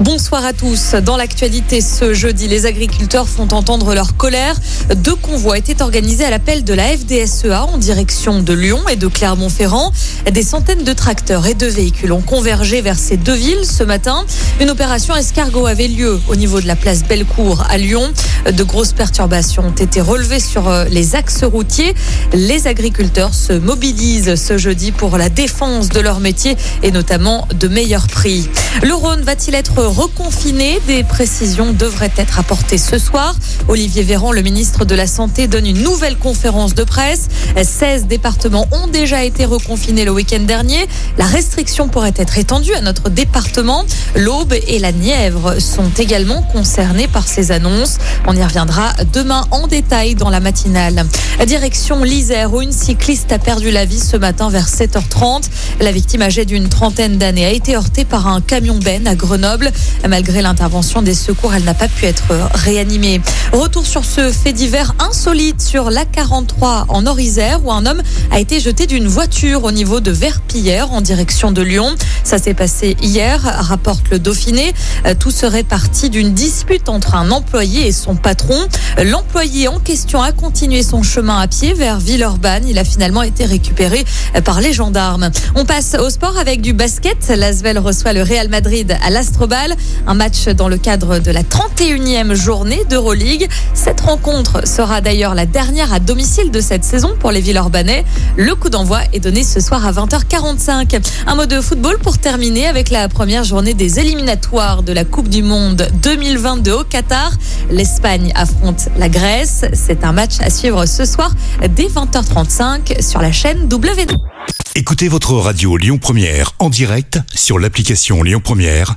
Bonsoir à tous. Dans l'actualité ce jeudi, les agriculteurs font entendre leur colère. Deux convois étaient organisés à l'appel de la FDSEA en direction de Lyon et de Clermont-Ferrand. Des centaines de tracteurs et de véhicules ont convergé vers ces deux villes ce matin. Une opération escargot avait lieu au niveau de la place Bellecour à Lyon. De grosses perturbations ont été relevées sur euh, les axes routiers. Les agriculteurs se mobilisent ce jeudi pour la défense de leur métier et notamment de meilleurs prix. Le Rhône va-t-il être reconfiné Des précisions devraient être apportées ce soir. Olivier Véran, le ministre de la Santé, donne une nouvelle conférence de presse. 16 départements ont déjà été reconfinés le week-end dernier. La restriction pourrait être étendue à notre département. L'Aube et la Nièvre sont également concernés par ces annonces. On y reviendra demain en détail dans la matinale. Direction l'Isère où une cycliste a perdu la vie ce matin vers 7h30. La victime âgée d'une trentaine d'années a été heurtée par un camion Ben à Grenoble. Malgré l'intervention des secours, elle n'a pas pu être réanimée. Retour sur ce fait divers insolite sur l'A43 en Orisère où un homme a été jeté d'une voiture au niveau de Verpillière en direction de Lyon. Ça s'est passé hier, rapporte le Dauphiné. Tout serait parti d'une dispute entre un employé et son patron. L'employé en question a continué son chemin à pied vers Villeurbanne. Il a finalement été récupéré par les gendarmes. On passe au sport avec du basket. L'Asvel reçoit le Real Madrid à l'Astrobal. Un match dans le cadre de la 31e journée d'Euroleague. Cette rencontre sera d'ailleurs la dernière à domicile de cette saison pour les Villeurbanais. Le coup d'envoi est donné ce soir à 20h45. Un mot de football pour terminer avec la première journée des éliminatoires de la Coupe du Monde 2022 au Qatar. L'Espagne affronte la Grèce. C'est un match à suivre ce soir dès 20h35 sur la chaîne W. Écoutez votre radio Lyon Première en direct sur l'application Lyon Première,